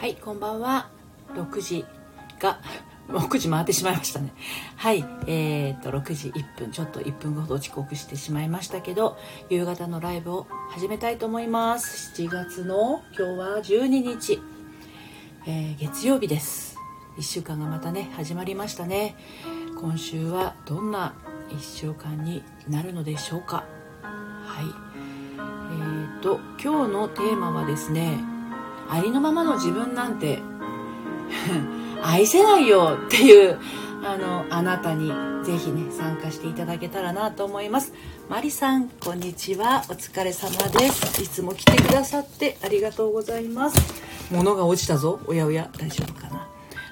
はいこんばんは。6時が 6時回ってしまいましたね。はいえー、っと6時1分ちょっと1分ほど遅刻してしまいましたけど夕方のライブを始めたいと思います。7月の今日は12日、えー、月曜日です。1週間がまたね始まりましたね。今週はどんな1週間になるのでしょうか。はい。えーと、と今日のテーマはですねありのままの自分なんて 愛せないよっていうあのあなたにぜひね参加していただけたらなと思います。マリさんこんにちは。お疲れ様です。いつも来てくださってありがとうございます。物が落ちたぞ。おやおや大丈夫かな。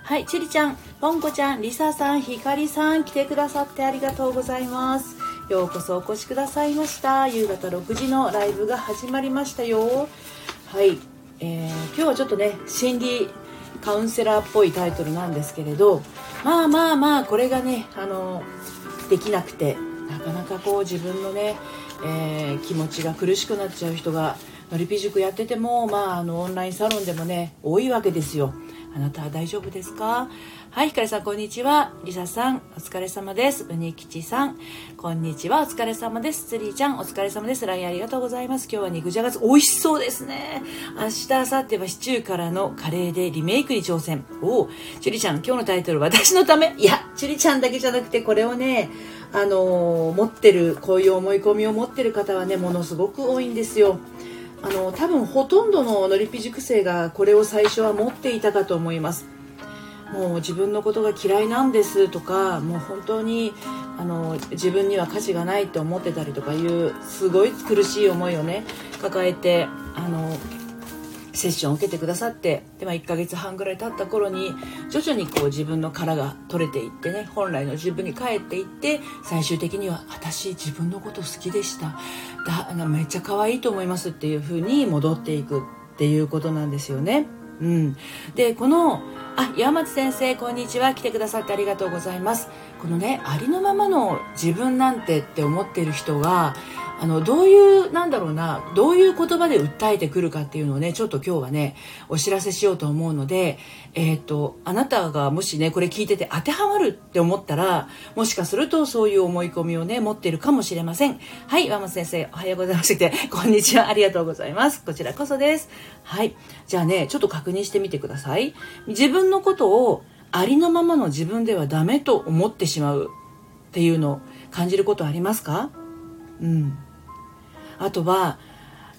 はいちりちゃん。ぽんこちゃん。りささんひかりさん。来てくださってありがとうございます。ようこそお越しくださいました。夕方6時のライブが始まりましたよ。はい。えー、今日はちょっとね心理カウンセラーっぽいタイトルなんですけれどまあまあまあこれがねあのできなくてなかなかこう自分のね、えー、気持ちが苦しくなっちゃう人がのりピ塾やっててもまああのオンラインサロンでもね多いわけですよ。あなたは大丈夫ですか？はい、ひかりさん、こんにちは。りささん、お疲れ様です。うにきちさん、こんにちは。お疲れ様です。つりーちゃん、お疲れ様です。LINE ありがとうございます。今日は肉じゃが美味しそうですね。明日、明後日はシチューからのカレーでリメイクに挑戦。おお、ちゅりちゃん、今日のタイトル、私のため？いや、ちゅりちゃんだけじゃなくて、これをね、あのー、持ってる、こういう思い込みを持ってる方はね、ものすごく多いんですよ。あの多分ほとんどの乗りピ塾生がこれを最初は持っていたかと思います。もう自分のことが嫌いなんですとかもう本当にあの自分には価値がないと思ってたりとかいうすごい苦しい思いをね抱えてあのセッションを受けてくださってで、まあ、1ヶ月半ぐらい経った頃に徐々にこう自分の殻が取れていってね本来の自分に帰っていって最終的には私自分のこと好きでした。だめっちゃ可愛いと思いますっていう風に戻っていくっていうことなんですよね。うん、でこのあ山松先生こんにちは。来てくださってありがとうございます。このねありのままの自分なんてって思ってる人があのどういうなんだろうなどういう言葉で訴えてくるかっていうのをねちょっと今日はねお知らせしようと思うのでえっ、とあなたがもしねこれ聞いてて当てはまるって思ったらもしかするとそういう思い込みをね持ってるかもしれません。はい山本先生おはようございます。て こんにちは。ありがとうございます。こちらこそです。はい。じゃあねちょっと確認してみてください。自分のことをありのままの自分ではダメと思ってしまうっていうのを感じることありますか？うん。あとは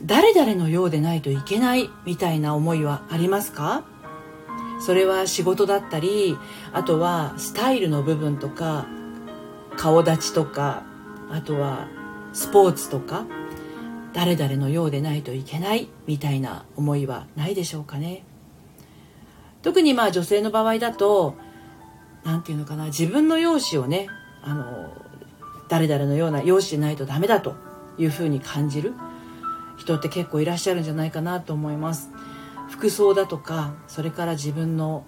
誰々のようでないといけないみたいな思いはありますか？それは仕事だったりあとはスタイルの部分とか顔立ちとかあとはスポーツとか誰々のようでないといけないみたいな思いはないでしょうかね。特にまあ女性の場合だと何て言うのかな自分の容姿をねあの誰々のような容姿でないとダメだというふうに感じる人って結構いらっしゃるんじゃないかなと思います。服装だとかそれから自分の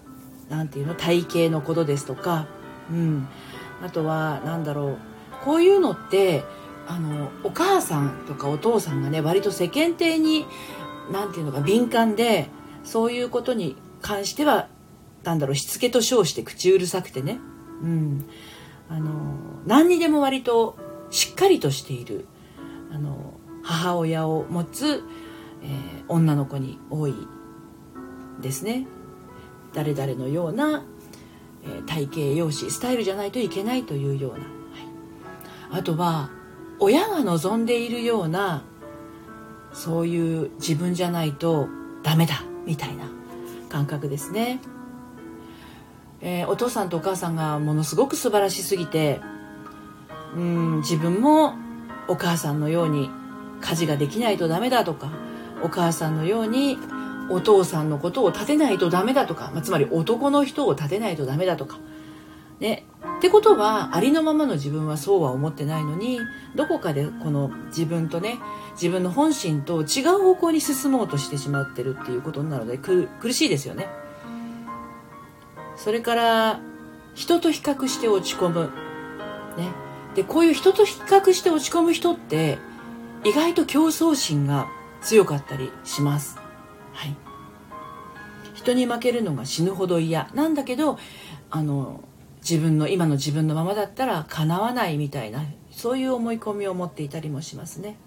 何て言うの体型のことですとか、うん、あとは何だろうこういうのってあのお母さんとかお父さんがね割と世間体に何て言うのか敏感でそういうことに関しては何だろうしつけと称して口うるさくてね、うん、あの何にでも割としっかりとしている。あの母親を持つ、えー、女の子に多いですね。誰々のような、えー、体型容姿スタイルじゃないといけないというような、はい、あとは親が望んでいるようなそういう自分じゃないとダメだみたいな感覚ですね、えー、お父さんとお母さんがものすごく素晴らしすぎてうん自分もお母さんのように家事ができないとダメだとかお母さんのようにお父さんのことを立てないとダメだとか、まあ、つまり男の人を立てないとダメだとか。ね。ってことはありのままの自分はそうは思ってないのにどこかでこの自分とね自分の本心と違う方向に進もうとしてしまってるっていうことになるので苦しいですよね。それから人と比較して落ち込む。ね。でこういう人と比較して落ち込む人って意外と競争心が強かったりします。はい、人に負けるのが死ぬほど嫌なんだけどあの自分の今の自分のままだったら叶わないみたいなそういう思い込みを持っていたりもしますね。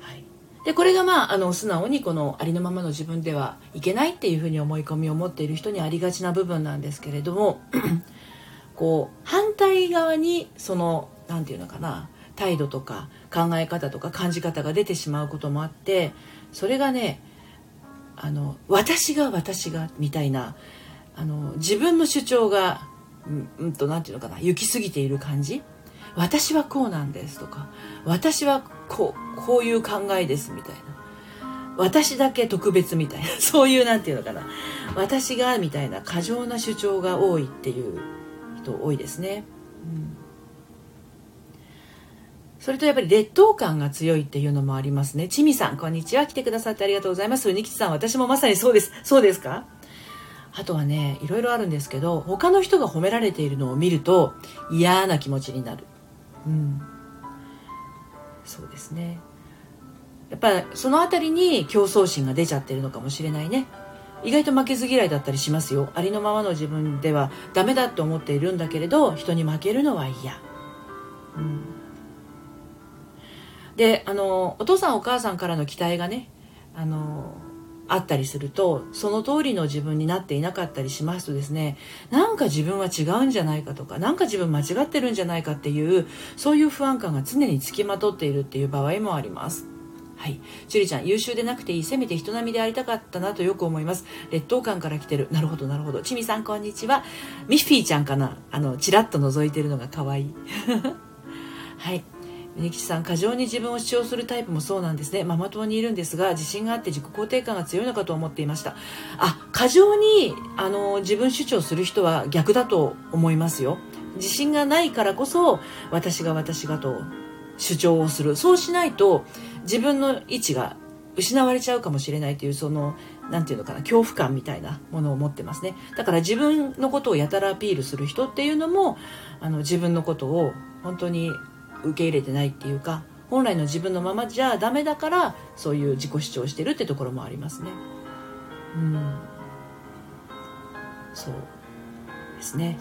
はい、でこれがまああの素直にこのありのままの自分ではいけないっていうふうに思い込みを持っている人にありがちな部分なんですけれどもこう反対側にその何て言うのかな態度とか考え方とか感じ方が出てしまうこともあってそれがねあの私が私がみたいなあの自分の主張がうんうんと何て言うのかな行き過ぎている感じ。私はこうなんですとか私はこうこういう考えですみたいな。私だけ特別みたいなそういう何て言うのかな私がみたいな過剰な主張が多いっていう人多いですね。うんそれとやっぱり劣等感が強いっていうのもありますね。ちみさん、こんにちは。来てくださってありがとうございます。うにきちさん、私もまさにそうです。そうですか？あとはね、いろいろあるんですけど、他の人が褒められているのを見ると嫌な気持ちになる。うん。そうですね。やっぱその辺りに競争心が出ちゃってるのかもしれないね。意外と負けず嫌いだったりしますよ。ありのままの自分ではダメだと思っているんだけれど、人に負けるのは嫌。うんであのお父さんお母さんからの期待がねあのあったりするとその通りの自分になっていなかったりしますとですねなんか自分は違うんじゃないかとか何か自分間違ってるんじゃないかっていうそういう不安感が常につきまとっているっていう場合もありますはい。樹里ちゃん、優秀でなくていい。せめて人並みでありたかったなとよく思います。劣等感から来てる。なるほど、なるほど。ちみさん、こんにちは。ミッフィーちゃんかな？あの、ちらっと覗いてるのが可愛い。はい。峰吉さん過剰に自分を主張するタイプもそうなんですねママ友にいるんですが自信があって自己肯定感が強いのかと思っていましたあ過剰にあの自分主張する人は逆だと思いますよ自信がないからこそ私が私がと主張をするそうしないと自分の位置が失われちゃうかもしれないというその何て言うのかな恐怖感みたいなものを持ってますね。だから自分のことをやたらアピールする人っていうのもあの自分のことを本当に受け入れてないっていうか本来の自分のままじゃダメだからそういう自己主張してるってところもありますね。うん。そうですね。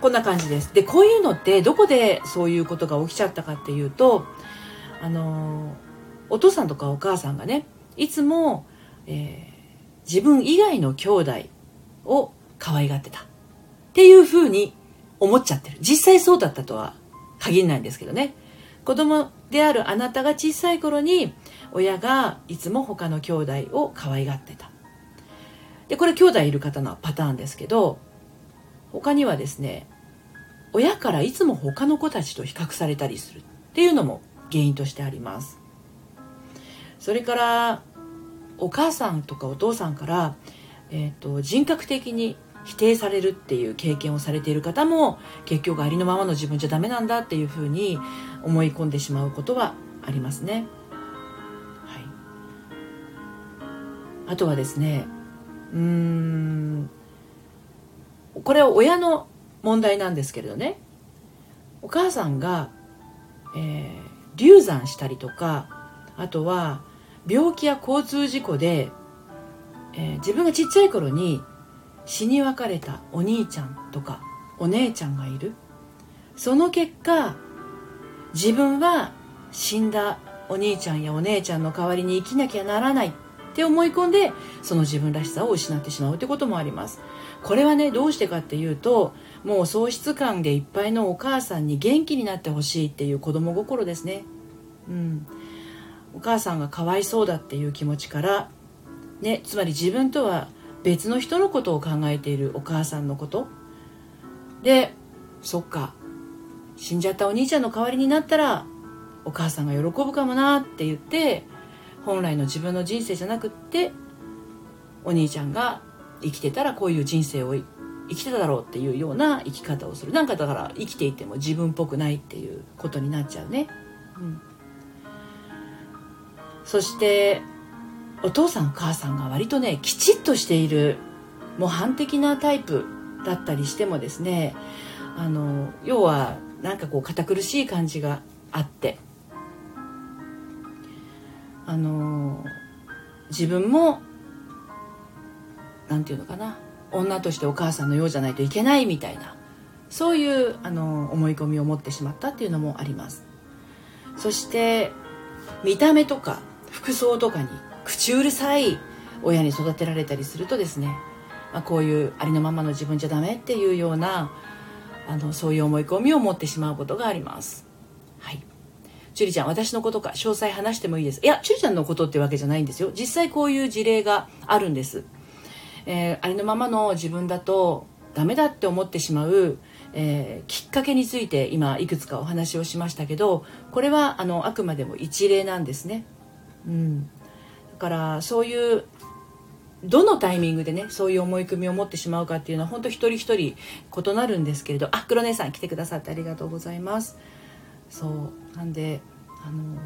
こんな感じです。でこういうのってどこでそういうことが起きちゃったかっていうとあのお父さんとかお母さんがねいつも、えー、自分以外の兄弟を可愛がってた。っていうふうに思っちゃってる。実際そうだったとは限らないんですけどね。子供であるあなたが小さい頃に親がいつも他の兄弟を可愛がってた。でこれ兄弟いる方のパターンですけど他にはですね親からいつも他の子たちと比較されたりするっていうのも原因としてあります。それからお母さんとかお父さんから、えーと人格的に否定されるっていう経験をされている方も結局ありのままの自分じゃダメなんだっていうふうに思い込んでしまうことはありますね。はい、あとはですねうんこれは親の問題なんですけれどねお母さんが、えー、流産したりとかあとは病気や交通事故で、えー、自分がちっちゃい頃に死に別れたお兄ちゃんとかお姉ちゃんがいる。その結果自分は死んだお兄ちゃんやお姉ちゃんの代わりに生きなきゃならないって思い込んでその自分らしさを失ってしまうってこともあります。これはねどうしてかっていうともう喪失感でいっぱいのお母さんに元気になってほしいっていう子供心ですね。うん。お母さんがかわいそうだっていう気持ちからねつまり自分とは別の人のことを考えているお母さんのこと。でそっか死んじゃったお兄ちゃんの代わりになったらお母さんが喜ぶかもなって言って本来の自分の人生じゃなくってお兄ちゃんが生きてたらこういう人生を生きてただろうっていうような生き方をする。なんかだから生きていても自分っぽくないっていうことになっちゃうね、うん、そしてお父さんお母さんが割とねきちっとしている模範的なタイプだったりしてもですねあの要はなんかこう堅苦しい感じがあってあの自分も何て言うのかな女としてお母さんのようじゃないといけないみたいなそういうあの思い込みを持ってしまったっていうのもあります。そして見た目とか服装とかに口うるさい親に育てられたりするとですね、まあ、こういうありのままの自分じゃダメっていうようなあのそういう思い込みを持ってしまうことがあります。はい。チュリちゃん私のことか詳細話してもいいです。いやチュリちゃんのことってわけじゃないんですよ。実際こういう事例があるんです、えー、ありのままの自分だとダメだって思ってしまうえー、きっかけについて今いくつかお話をしましたけどこれはあのあくまでも一例なんですね。うん、だからそういうどのタイミングでねそういう思い込みを持ってしまうかっていうのは本当一人一人異なるんですけれどあ黒姉さん来てくださってありがとうございます。そう。なんであの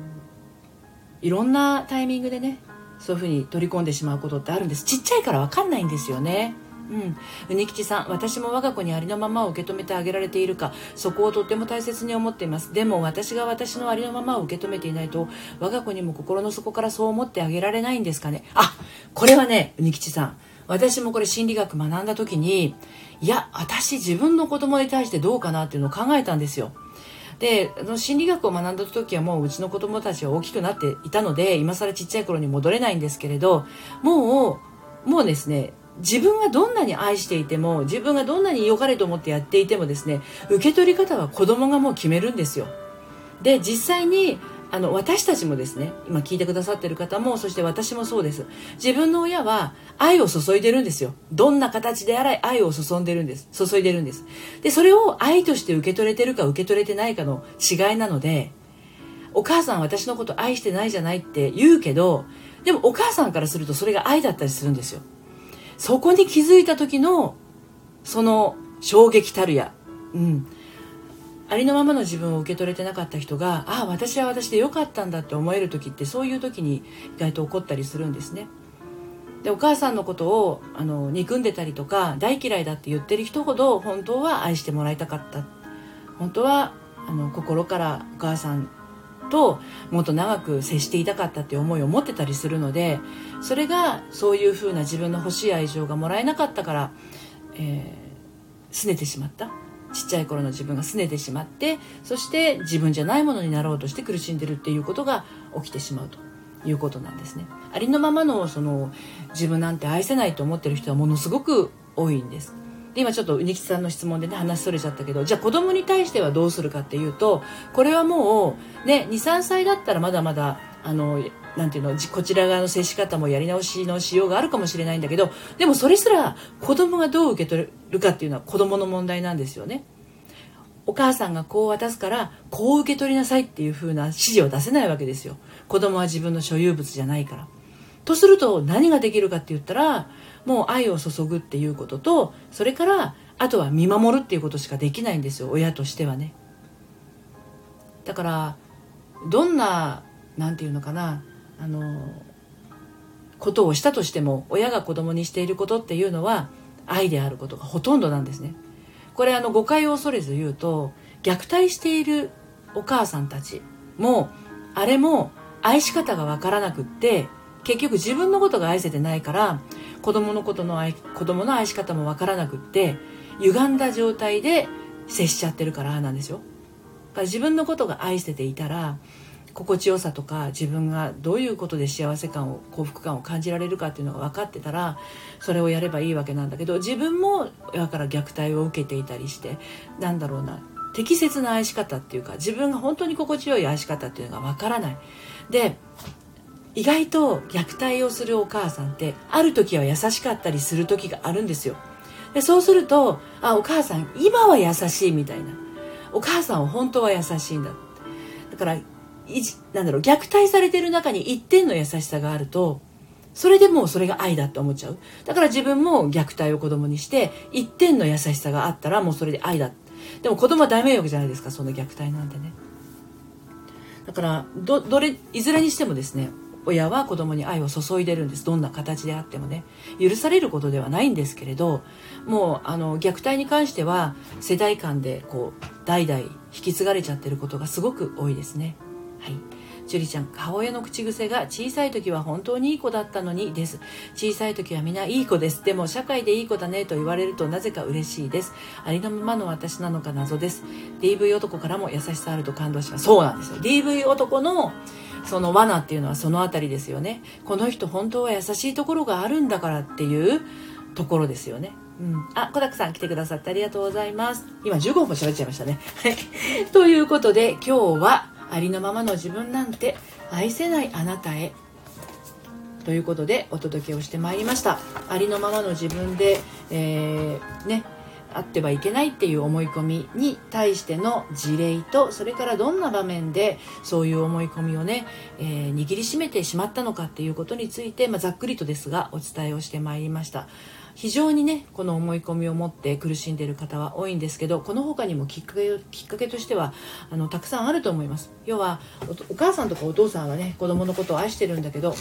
いろんなタイミングでねそういうふうに取り込んでしまうことってあるんです。ちっちゃいから分かんないんですよね。うん、うにきちさん私も我が子にありのままを受け止めてあげられているかそこをとっても大切に思っています。でも私が私のありのままを受け止めていないと我が子にも心の底からそう思ってあげられないんですかね。あこれはねうにきちさん。私もこれ心理学学んだ時にいや私自分の子供に対してどうかなっていうのを考えたんですよ。での心理学を学んだ時はもううちの子供たちは大きくなっていたので今更ちっちゃい頃に戻れないんですけれどもうもうですね自分がどんなに愛していても自分がどんなに良かれと思ってやっていてもですね受け取り方は子供がもう決めるんですよ。で実際にあの私たちもですね今聞いてくださってる方もそして私もそうです。自分の親は愛を注いでるんですよ。どんな形であら愛を注んでるんです。注いでるんです。でそれを愛として受け取れてるか受け取れてないかの違いなのでお母さん私のこと愛してないじゃないって言うけどでもお母さんからするとそれが愛だったりするんですよ。そこに気づいた時のその衝撃たるや、うん、ありのままの自分を受け取れてなかった人がああ私は私でよかったんだって思える時ってそういう時に意外と起こったりするんですね。でお母さんのことをあの憎んでたりとか大嫌いだって言ってる人ほど本当は愛してもらいたかった本当はあの心からお母さんともっと長く接していたかったっていう思いを持ってたりするのでそれがそういうふうな自分の欲しい愛情がもらえなかったから、えー、拗ねてしまった。ちっちゃい頃の自分が拗ねてしまってそして自分じゃないものになろうとして苦しんでるっていうことが起きてしまうと。いうことなんですね。ありのままのその自分なんて愛せないと思ってる人はものすごく多いんです。で今ちょっとうにきさんの質問でね話それちゃったけどじゃあ子供に対してはどうするかっていうとこれはもうね23歳だったらまだまだあのなんていうのこちら側の接し方もやり直しのしようがあるかもしれないんだけどでもそれすら子供がどう受け取るかっていうのは子供の問題なんですよね。お母さんがこう渡すからこう受け取りなさいっていう風な指示を出せないわけですよ子供は自分の所有物じゃないからとすると何ができるかって言ったらもう愛を注ぐっていうこととそれからあとは見守るっていうことしかできないんですよ親としてはね。だからどんな何て言うのかなあのことをしたとしても親が子供にしていることっていうのは愛であることがほとんどなんですね。これあの誤解を恐れず言うと虐待しているお母さんたちもあれも愛し方がわからなくって結局自分のことが愛せてないから子供のことの愛子供の愛し方も分からなくって歪んだ状態で接しちゃってるからなんですよ。だから自分のことが愛せていたら心地よさとか自分がどういうことで幸せ感を幸福感を感じられるかっていうのが分かってたらそれをやればいいわけなんだけど自分も親から虐待を受けていたりしてなんだろうな適切な愛し方っていうか自分が本当に心地よい愛し方っていうのが分からないで意外と虐待をするお母さんってある時は優しかったりする時があるんですよ。でそうするとあお母さん今は優しいみたいな。お母さんは本当は優しいんだだからいじなんだろう虐待されてる中に一点の優しさがあるとそれでもうそれが愛だって思っちゃう。だから自分も虐待を子供にして一点の優しさがあったらもうそれで愛だでも子供は大迷惑じゃないですかその虐待なんてね。だからどどれいずれにしてもですね親は子供に愛を注いでるんです。どんな形であってもね。許されることではないんですけれどもうあの虐待に関しては世代間でこう代々引き継がれちゃってることがすごく多いですね。はい。樹里ちゃん母親の口癖が小さい時は本当にいい子だったのにです。小さい時はみんないい子です。でも社会でいい子だねと言われるとなぜか嬉しいです。ありのままの私なのか謎です。DV 男からも優しさあると感動します。そうなんですよ。DV 男のその罠っていうのはその辺りですよね。この人本当は優しいところがあるんだからっていうところですよね。うん、あ、小沢さん来てくださってありがとうございます。今15分も喋っちゃいましたね。ということで今日はありのままの自分なんて愛せないあなたへ。ということでお届けをしてまいりました。ありのままの自分で、えー、ねあってはいけないっていう思い込みに対しての事例とそれからどんな場面でそういう思い込みをね、えー、握りしめてしまったのかっていうことについて、まあ、ざっくりとですがお伝えをしてまいりました。非常にねこの思い込みを持って苦しんでいる方は多いんですけどこの他にもきっかけきっかけとしてはあのたくさんあると思います。要はお母さんとかお父さんはね子供のことを愛してるんだけど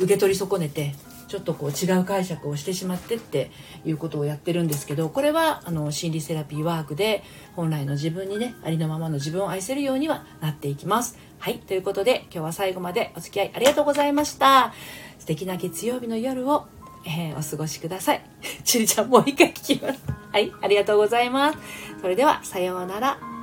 受け取り損ねてちょっとこう違う解釈をしてしまってっていうことをやってるんですけどこれはあの心理セラピーワークで本来の自分にねありのままの自分を愛せるようにはなっていきます。はいということで今日は最後までお付き合いありがとうございました。素敵な月曜日の夜を、えー、お過ごしください。ちりちゃんもう一回聞きます。はいありがとうございます。それではさようなら。